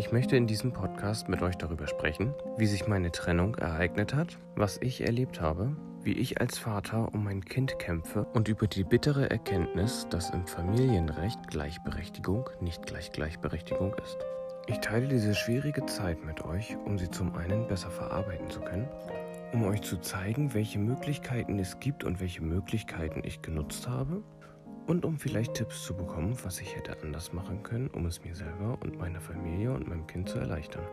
Ich möchte in diesem Podcast mit euch darüber sprechen, wie sich meine Trennung ereignet hat, was ich erlebt habe, wie ich als Vater um mein Kind kämpfe und über die bittere Erkenntnis, dass im Familienrecht Gleichberechtigung nicht gleich Gleichberechtigung ist. Ich teile diese schwierige Zeit mit euch, um sie zum einen besser verarbeiten zu können, um euch zu zeigen, welche Möglichkeiten es gibt und welche Möglichkeiten ich genutzt habe und um vielleicht Tipps zu bekommen, was ich hätte anders machen können, um es mir selber und meiner Familie und meinem Kind zu erleichtern.